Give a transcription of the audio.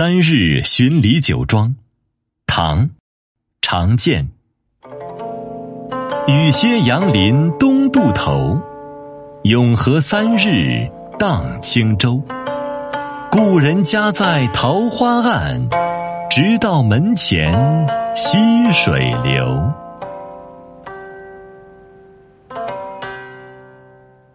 三日寻李酒庄，唐，常见。雨歇杨林东渡头，永和三日荡轻舟。故人家在桃花岸，直到门前溪水流。